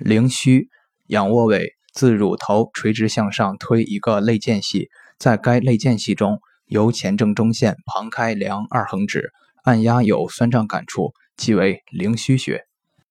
灵虚，仰卧位，自乳头垂直向上推一个肋间隙，在该肋间隙中，由前正中线旁开，量二横指，按压有酸胀感触，即为灵虚穴。